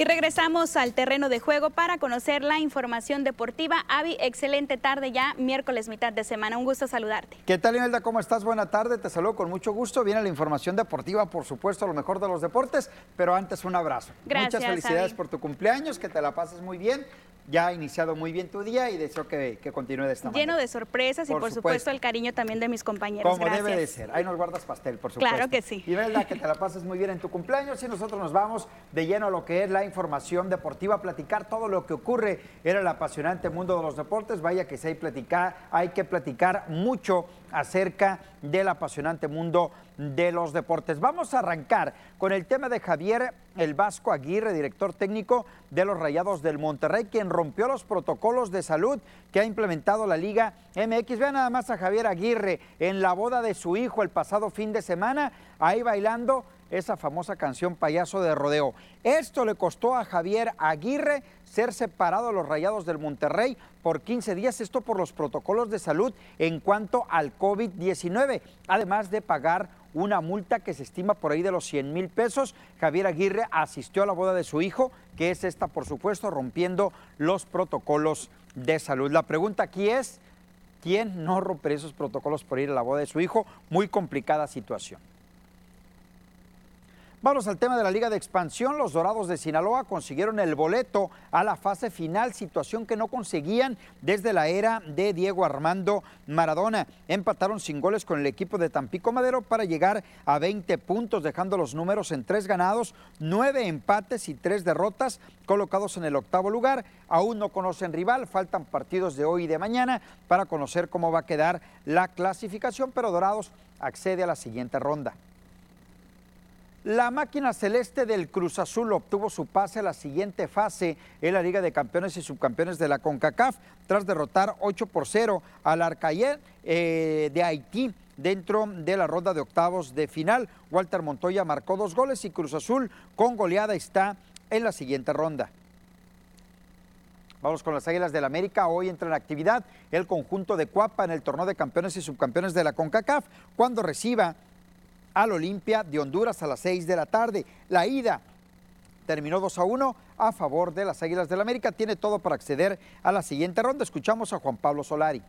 Y regresamos al terreno de juego para conocer la información deportiva. Avi, excelente tarde ya, miércoles mitad de semana. Un gusto saludarte. ¿Qué tal, Imelda? ¿Cómo estás? Buena tarde, te saludo con mucho gusto. Viene la información deportiva, por supuesto, lo mejor de los deportes, pero antes un abrazo. Gracias, Muchas felicidades por tu cumpleaños, que te la pases muy bien. Ya ha iniciado muy bien tu día y deseo que, que continúe de esta Lleno manera. de sorpresas y Por supuesto. supuesto. el cariño también de mis compañeros. Como Gracias. debe de ser. Ahí nos guardas pastel, por supuesto. Claro que sí. Imelda, que te la pases muy bien en tu cumpleaños y nosotros nos vamos de lleno a lo que es la información deportiva, a platicar todo lo que ocurre en el apasionante mundo de los deportes. Vaya que sí hay, platicar, hay que platicar mucho acerca del apasionante mundo de los deportes. Vamos a arrancar con el tema de Javier El Vasco Aguirre, director técnico de los Rayados del Monterrey, quien rompió los protocolos de salud que ha implementado la Liga MX. Vean nada más a Javier Aguirre en la boda de su hijo el pasado fin de semana, ahí bailando esa famosa canción Payaso de Rodeo. Esto le costó a Javier Aguirre ser separado de los Rayados del Monterrey por 15 días, esto por los protocolos de salud en cuanto al COVID-19, además de pagar una multa que se estima por ahí de los 100 mil pesos. Javier Aguirre asistió a la boda de su hijo, que es esta, por supuesto, rompiendo los protocolos de salud. La pregunta aquí es, ¿quién no rompe esos protocolos por ir a la boda de su hijo? Muy complicada situación. Vamos al tema de la Liga de Expansión. Los Dorados de Sinaloa consiguieron el boleto a la fase final, situación que no conseguían desde la era de Diego Armando Maradona. Empataron sin goles con el equipo de Tampico Madero para llegar a 20 puntos, dejando los números en tres ganados, nueve empates y tres derrotas, colocados en el octavo lugar. Aún no conocen rival, faltan partidos de hoy y de mañana para conocer cómo va a quedar la clasificación, pero Dorados accede a la siguiente ronda. La máquina celeste del Cruz Azul obtuvo su pase a la siguiente fase en la Liga de Campeones y Subcampeones de la CONCACAF tras derrotar 8 por 0 al Arcayer eh, de Haití dentro de la ronda de octavos de final. Walter Montoya marcó dos goles y Cruz Azul con goleada está en la siguiente ronda. Vamos con las Águilas del América. Hoy entra en actividad el conjunto de Cuapa en el torneo de campeones y subcampeones de la CONCACAF cuando reciba al Olimpia de Honduras a las 6 de la tarde. La ida terminó 2 a 1 a favor de las Águilas del América. Tiene todo para acceder a la siguiente ronda. Escuchamos a Juan Pablo Solari.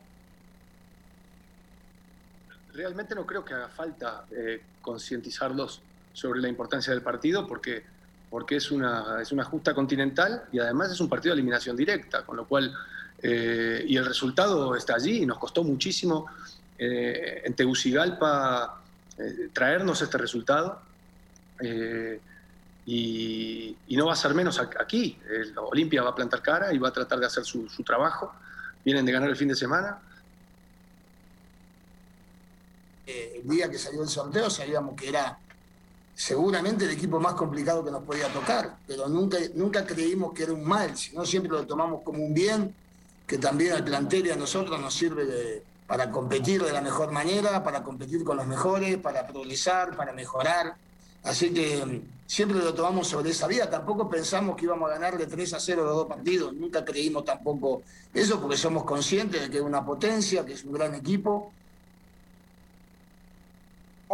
Realmente no creo que haga falta eh, concientizarlos sobre la importancia del partido porque, porque es, una, es una justa continental y además es un partido de eliminación directa, con lo cual, eh, y el resultado está allí y nos costó muchísimo eh, en Tegucigalpa eh, traernos este resultado. eh, y, no va a ser menos aquí. Olimpia va a plantar cara y va a tratar de hacer su, su trabajo. Vienen de ganar el fin de semana. Eh, el día que salió el sorteo sabíamos que era seguramente el equipo más complicado que nos podía tocar, pero nunca, nunca creímos que era un mal, sino siempre lo tomamos como un bien, que también al plantel y a nosotros nos sirve de- para competir de la mejor manera, para competir con los mejores, para progresar, para mejorar. Así que siempre lo tomamos sobre esa vía. Tampoco pensamos que íbamos a ganar de 3 a 0 los dos partidos. Nunca creímos tampoco eso porque somos conscientes de que es una potencia, que es un gran equipo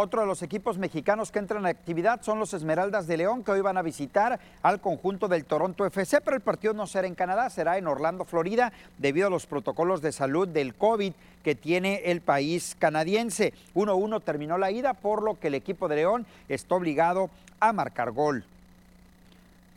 otro de los equipos mexicanos que entran en actividad son los Esmeraldas de León, que hoy van a visitar al conjunto del Toronto FC, pero el partido no será en Canadá, será en Orlando, Florida, debido a los protocolos de salud del COVID que tiene el país canadiense. 1-1 terminó la ida, por lo que el equipo de León está obligado a marcar gol.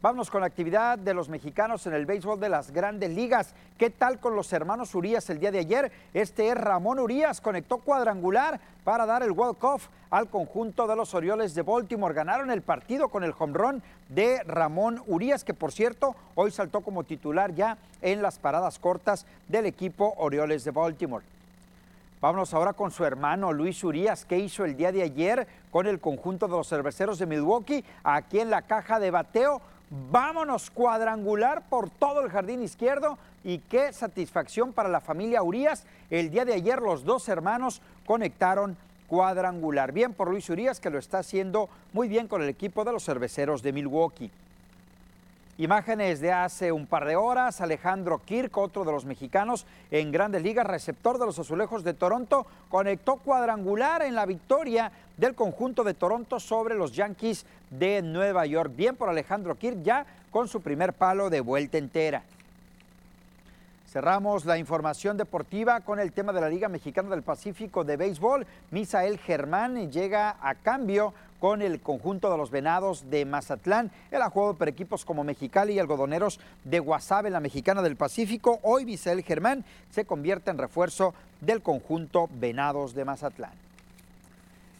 Vámonos con la actividad de los mexicanos en el béisbol de las grandes ligas. ¿Qué tal con los hermanos Urias el día de ayer? Este es Ramón Urias, conectó cuadrangular para dar el walk-off al conjunto de los Orioles de Baltimore. Ganaron el partido con el home run de Ramón Urias, que por cierto hoy saltó como titular ya en las paradas cortas del equipo Orioles de Baltimore. Vámonos ahora con su hermano Luis Urias, que hizo el día de ayer con el conjunto de los cerveceros de Milwaukee, aquí en la caja de bateo Vámonos cuadrangular por todo el jardín izquierdo y qué satisfacción para la familia Urias. El día de ayer los dos hermanos conectaron cuadrangular. Bien por Luis Urias que lo está haciendo muy bien con el equipo de los cerveceros de Milwaukee. Imágenes de hace un par de horas, Alejandro Kirk, otro de los mexicanos en grandes ligas, receptor de los azulejos de Toronto, conectó cuadrangular en la victoria del conjunto de Toronto sobre los Yankees de Nueva York. Bien por Alejandro Kirk ya con su primer palo de vuelta entera. Cerramos la información deportiva con el tema de la Liga Mexicana del Pacífico de Béisbol. Misael Germán llega a cambio con el conjunto de los Venados de Mazatlán. Él ha jugado por equipos como Mexicali y Algodoneros de Guasave la Mexicana del Pacífico. Hoy Misael Germán se convierte en refuerzo del conjunto Venados de Mazatlán.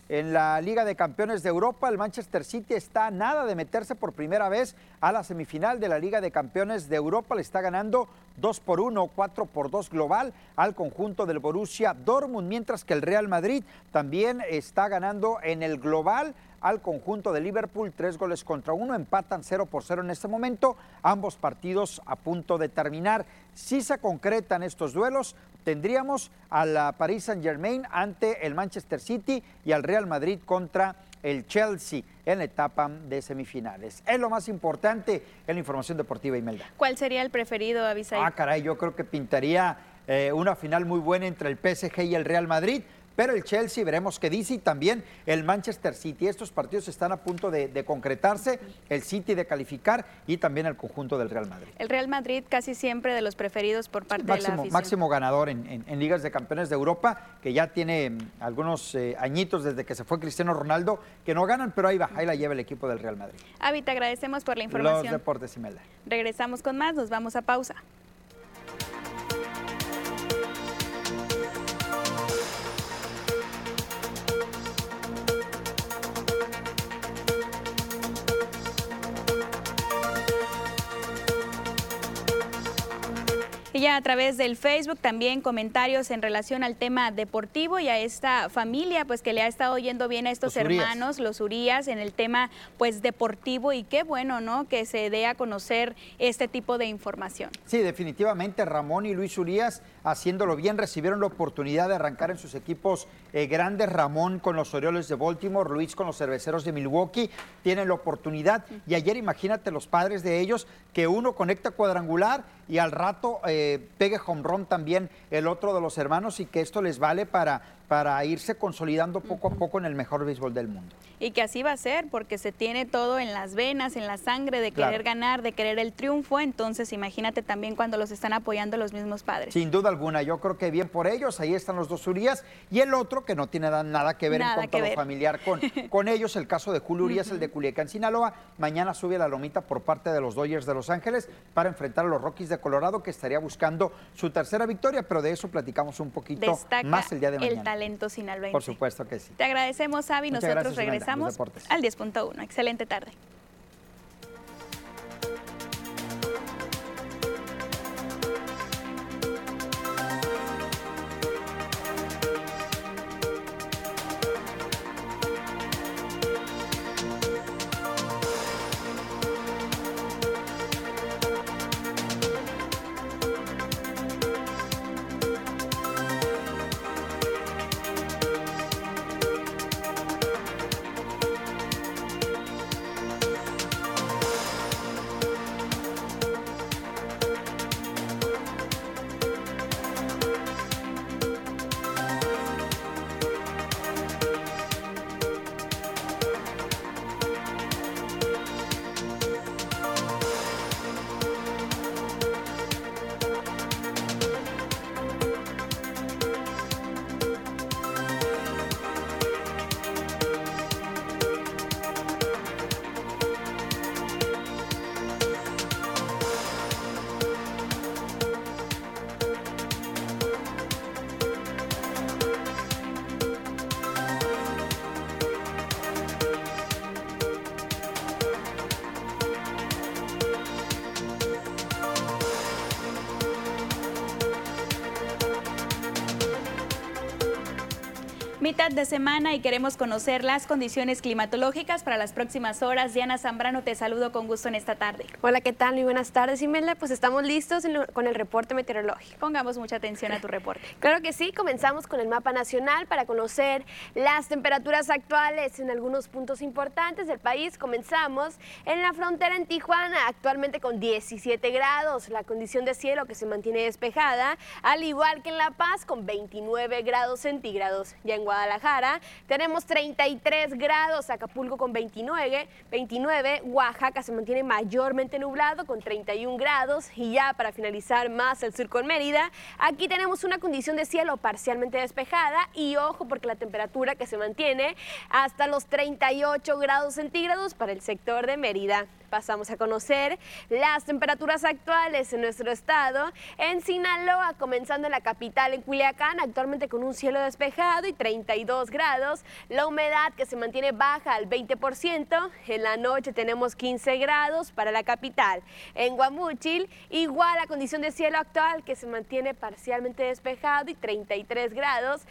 En la Liga de Campeones de Europa, el Manchester City está a nada de meterse por primera vez a la semifinal de la Liga de Campeones de Europa. Le está ganando 2 por 1, 4 por 2 global al conjunto del Borussia Dortmund, mientras que el Real Madrid también está ganando en el global al conjunto de Liverpool, tres goles contra uno, empatan 0 por 0 en este momento, ambos partidos a punto de terminar. Si se concretan estos duelos, tendríamos a la Paris Saint Germain ante el Manchester City y al Real Madrid contra el Chelsea en la etapa de semifinales. Es lo más importante en la información deportiva, Imelda. ¿Cuál sería el preferido, Avisay? Ah, caray, yo creo que pintaría eh, una final muy buena entre el PSG y el Real Madrid pero el Chelsea veremos qué dice y también el Manchester City. Estos partidos están a punto de, concretarse, el City de calificar y también el conjunto del Real Madrid. El Real Madrid casi siempre de los preferidos por parte de la afición. Máximo ganador en, ligas de campeones de Europa, que ya tiene mm, algunos eh, añitos desde que se fue Cristiano Ronaldo, que no ganan, pero ahí va, ahí la lleva el equipo del Real Madrid. Avi, te agradecemos por la información. Los deportes, Imelda. Regresamos con más, nos vamos a pausa. Y ya a través del Facebook también comentarios en relación al tema deportivo y a esta familia pues que le ha estado yendo bien a estos hermanos, los Urías, en el tema pues deportivo y qué bueno, ¿no? Que se dé a conocer este tipo de información. Sí, definitivamente Ramón y Luis Urías haciéndolo bien recibieron la oportunidad de arrancar en sus equipos eh, grandes. Ramón con los Orioles de Baltimore, Luis con los Cerveceros de Milwaukee, tienen la oportunidad. Y ayer imagínate los padres de ellos que uno conecta cuadrangular y al rato eh, pegue home también el otro de los hermanos y que esto les vale para para irse consolidando poco a poco en el mejor béisbol del mundo. Y que así va a ser, porque se tiene todo en las venas, en la sangre, de querer ganar, de querer el triunfo, entonces imagínate también cuando los están apoyando los mismos padres. Sin duda alguna, yo creo que bien por ellos, ahí están los dos Urias, y el otro que no tiene nada que ver en cuanto a lo familiar con, con ellos, el caso de Julio Urias, el de Culiacán, Sinaloa, mañana sube a la lomita por parte de los Dodgers de Los Ángeles para enfrentar a los Rockies de Colorado, que estaría buscando su tercera victoria, pero de eso platicamos un poquito más el día de mañana talento sinaloense. Por supuesto que sí. Te agradecemos, Avi. Nosotros regresamos al 10.1. Excelente tarde. Mitad de semana y queremos conocer las condiciones climatológicas para las próximas horas. Diana Zambrano, te saludo con gusto en esta tarde. Hola, ¿qué tal? Muy buenas tardes, Imelda. Pues estamos listos con el reporte meteorológico. Pongamos mucha atención a tu reporte. Claro que sí, comenzamos con el mapa nacional para conocer las temperaturas actuales en algunos puntos importantes del país. Comenzamos en la frontera en Tijuana, actualmente con 17 grados, la condición de cielo que se mantiene despejada, al igual que en La Paz con 29 grados centígrados. Ya en Guadalajara tenemos 33 grados, Acapulco con 29, 29, Oaxaca se mantiene mayormente nublado con 31 grados. Y ya para finalizar más el sur con Mérida, aquí tenemos una condición de cielo parcialmente despejada. Y ojo porque la temperatura que se mantiene hasta los 38 grados centígrados para el sector de Mérida pasamos a conocer las temperaturas actuales en nuestro estado. En Sinaloa, comenzando en la capital, en Culiacán, actualmente con un cielo despejado y 32 grados. La humedad que se mantiene baja al 20%. En la noche tenemos 15 grados para la capital. En Guamúchil, igual la condición de cielo actual que se mantiene parcialmente despejado y 33 grados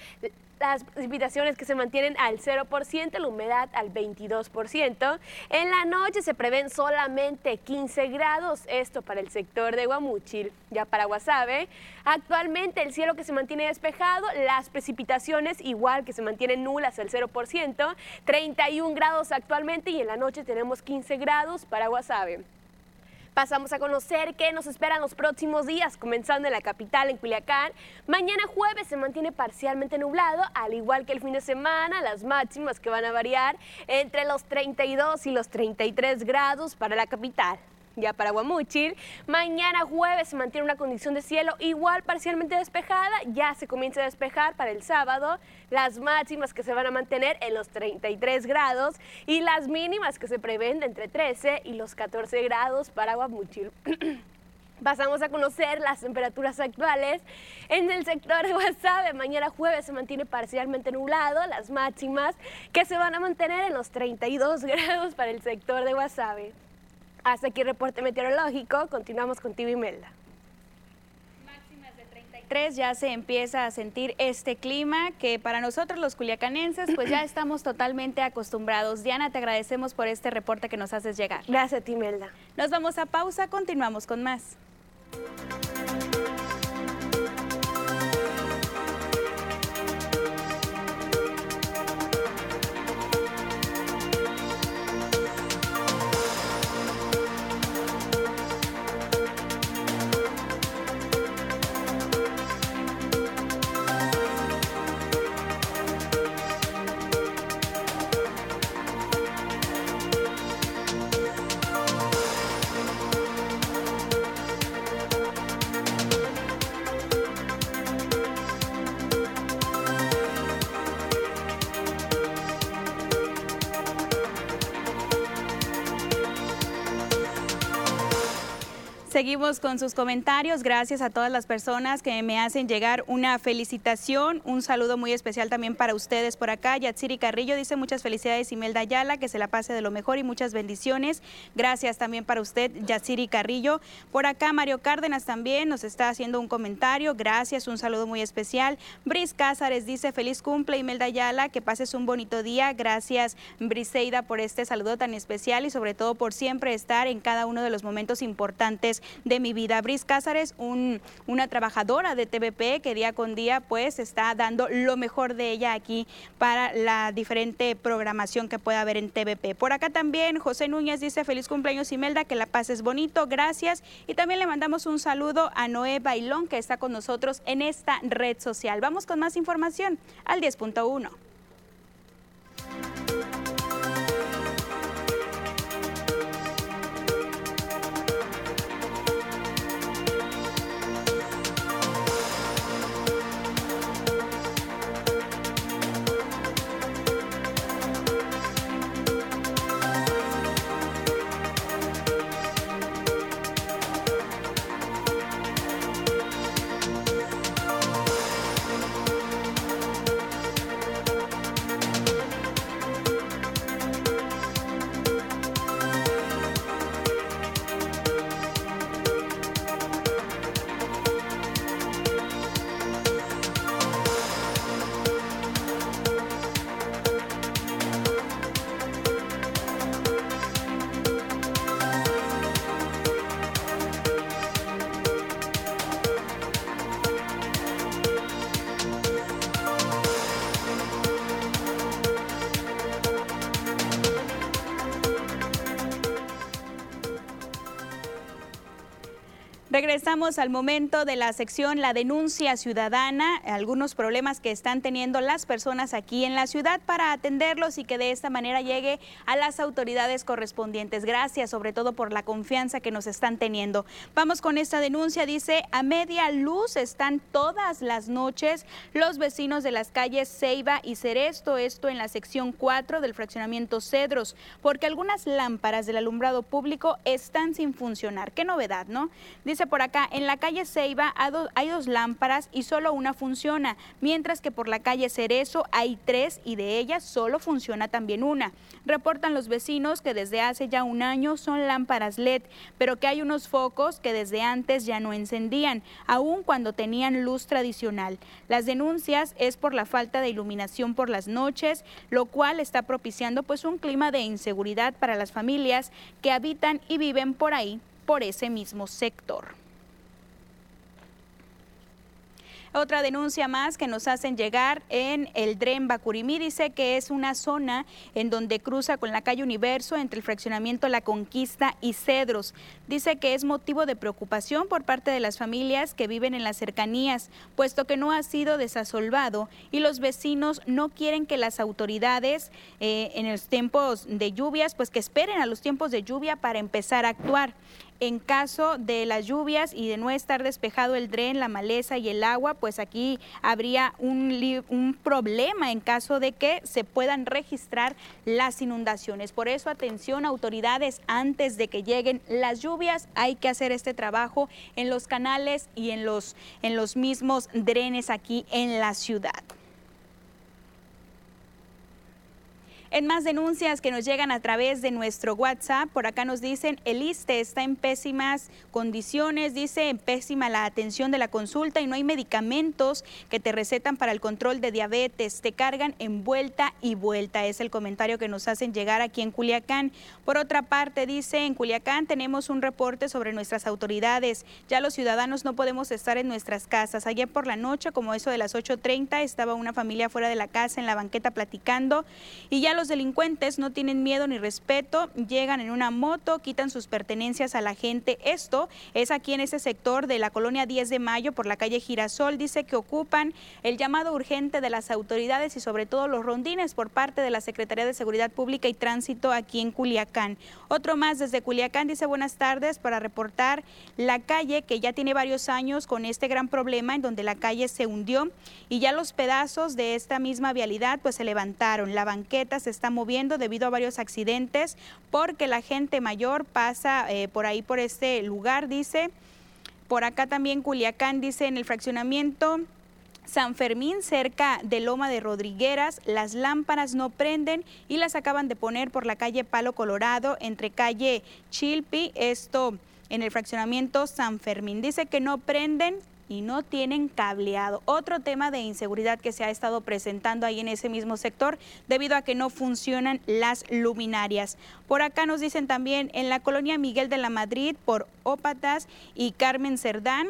las precipitaciones que se mantienen al 0%, la humedad al 22%. En la noche se prevén solamente 15 grados, esto para el sector de Guamúchil. Ya para Guasave, actualmente el cielo que se mantiene despejado, las precipitaciones igual que se mantienen nulas al 0%, 31 grados actualmente y en la noche tenemos 15 grados para Guasave. Pasamos a conocer qué nos esperan los próximos días, comenzando en la capital, en Culiacán. Mañana jueves se mantiene parcialmente nublado, al igual que el fin de semana, las máximas que van a variar entre los 32 y los 33 grados para la capital ya para Guamúchil. Mañana jueves se mantiene una condición de cielo igual parcialmente despejada, ya se comienza a despejar para el sábado, las máximas que se van a mantener en los 33 grados y las mínimas que se prevén de entre 13 y los 14 grados para Guamúchil. Pasamos a conocer las temperaturas actuales. En el sector de Guasave, mañana jueves se mantiene parcialmente nublado, las máximas que se van a mantener en los 32 grados para el sector de Guasave. Hasta aquí reporte meteorológico. Continuamos contigo, Imelda. Máximas de 33, ya se empieza a sentir este clima que para nosotros los culiacanenses pues ya estamos totalmente acostumbrados. Diana, te agradecemos por este reporte que nos haces llegar. Gracias a ti, Imelda. Nos vamos a pausa, continuamos con más. Seguimos con sus comentarios. Gracias a todas las personas que me hacen llegar una felicitación. Un saludo muy especial también para ustedes por acá. Yatsiri Carrillo dice muchas felicidades Imelda Ayala, que se la pase de lo mejor y muchas bendiciones. Gracias también para usted, Yatsiri Carrillo. Por acá Mario Cárdenas también nos está haciendo un comentario. Gracias, un saludo muy especial. Bris Cázares dice feliz cumple Imelda Ayala, que pases un bonito día. Gracias Briseida por este saludo tan especial y sobre todo por siempre estar en cada uno de los momentos importantes de mi vida. Bris Cázares, una trabajadora de TVP que día con día pues está dando lo mejor de ella aquí para la diferente programación que pueda haber en TVP. Por acá también José Núñez dice feliz cumpleaños Imelda, que la pases bonito, gracias. Y también le mandamos un saludo a Noé Bailón que está con nosotros en esta red social. Vamos con más información al 10.1. Regresamos al momento de la sección La denuncia ciudadana, algunos problemas que están teniendo las personas aquí en la ciudad para atenderlos y que de esta manera llegue a las autoridades correspondientes. Gracias sobre todo por la confianza que nos están teniendo. Vamos con esta denuncia, dice, a media luz están todas las noches los vecinos de las calles Ceiba y Ceresto, esto en la sección 4 del fraccionamiento Cedros, porque algunas lámparas del alumbrado público están sin funcionar. Qué novedad, ¿no? Dice por acá, en la calle Ceiba hay dos lámparas y solo una funciona, mientras que por la calle Cerezo hay tres y de ellas solo funciona también una. Reportan los vecinos que desde hace ya un año son lámparas LED, pero que hay unos focos que desde antes ya no encendían, aun cuando tenían luz tradicional. Las denuncias es por la falta de iluminación por las noches, lo cual está propiciando pues un clima de inseguridad para las familias que habitan y viven por ahí por ese mismo sector. Otra denuncia más que nos hacen llegar en el Dren Bacurimí dice que es una zona en donde cruza con la calle Universo entre el fraccionamiento La Conquista y Cedros. Dice que es motivo de preocupación por parte de las familias que viven en las cercanías, puesto que no ha sido desasolvado y los vecinos no quieren que las autoridades eh, en los tiempos de lluvias, pues que esperen a los tiempos de lluvia para empezar a actuar en caso de las lluvias y de no estar despejado el dren, la maleza y el agua, pues aquí habría un, problema en caso de que se puedan registrar las inundaciones. Por eso, atención autoridades, antes de que lleguen las lluvias, hay que hacer este trabajo en los canales y en los, en los mismos drenes aquí en la ciudad. En más denuncias que nos llegan a través de nuestro WhatsApp, por acá nos dicen, el ISTE está en pésimas condiciones, dice en pésima la atención de la consulta y no hay medicamentos que te recetan para el control de diabetes, te cargan en vuelta y vuelta, es el comentario que nos hacen llegar aquí en Culiacán. Por otra parte, dice, en Culiacán tenemos un reporte sobre nuestras autoridades, ya los ciudadanos no podemos estar en nuestras casas. Ayer por la noche, como eso de las 8.30, estaba una familia fuera de la casa en la banqueta platicando y ya los delincuentes no tienen miedo ni respeto, llegan en una moto, quitan sus pertenencias a la gente. Esto es aquí en ese sector de la colonia 10 de Mayo por la calle Girasol. Dice que ocupan el llamado urgente de las autoridades y sobre todo los rondines por parte de la Secretaría de Seguridad Pública y Tránsito aquí en Culiacán. Otro más desde Culiacán dice buenas tardes para reportar la calle que ya tiene varios años con este gran problema en donde la calle se hundió y ya los pedazos de esta misma vialidad pues se levantaron. La banqueta se está moviendo debido a varios accidentes porque la gente mayor pasa eh, por ahí, por este lugar, dice. Por acá también Culiacán, dice, en el fraccionamiento San Fermín, cerca de Loma de Rodrigueras, las lámparas no prenden y las acaban de poner por la calle Palo Colorado, entre calle Chilpi, esto en el fraccionamiento San Fermín. Dice que no prenden, y no tienen cableado. Otro tema de inseguridad que se ha estado presentando ahí en ese mismo sector debido a que no funcionan las luminarias. Por acá nos dicen también en la colonia Miguel de la Madrid por Ópatas y Carmen Cerdán.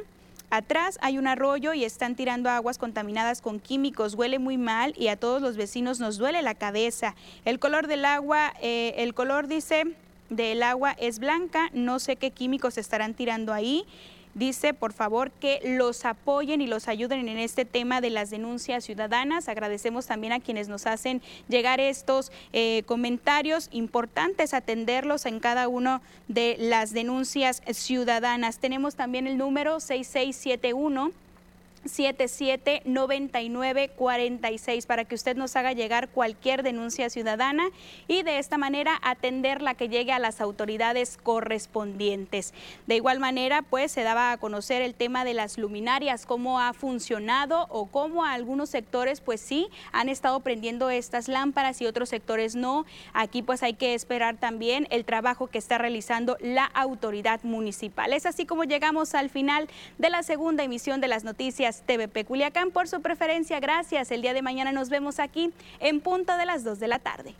Atrás hay un arroyo y están tirando aguas contaminadas con químicos. Huele muy mal y a todos los vecinos nos duele la cabeza. El color del agua, eh, el color dice del agua es blanca. No sé qué químicos estarán tirando ahí dice por favor que los apoyen y los ayuden en este tema de las denuncias ciudadanas. Agradecemos también a quienes nos hacen llegar estos eh, comentarios importantes, atenderlos en cada una de las denuncias ciudadanas. Tenemos también el número 6671. 779946 para que usted nos haga llegar cualquier denuncia ciudadana y de esta manera atender la que llegue a las autoridades correspondientes. De igual manera, pues se daba a conocer el tema de las luminarias, cómo ha funcionado o cómo algunos sectores pues sí han estado prendiendo estas lámparas y otros sectores no. Aquí pues hay que esperar también el trabajo que está realizando la autoridad municipal. Es así como llegamos al final de la segunda emisión de las TVP Culiacán por su preferencia. Gracias. El día de mañana nos vemos aquí en punto de las 2 de la tarde.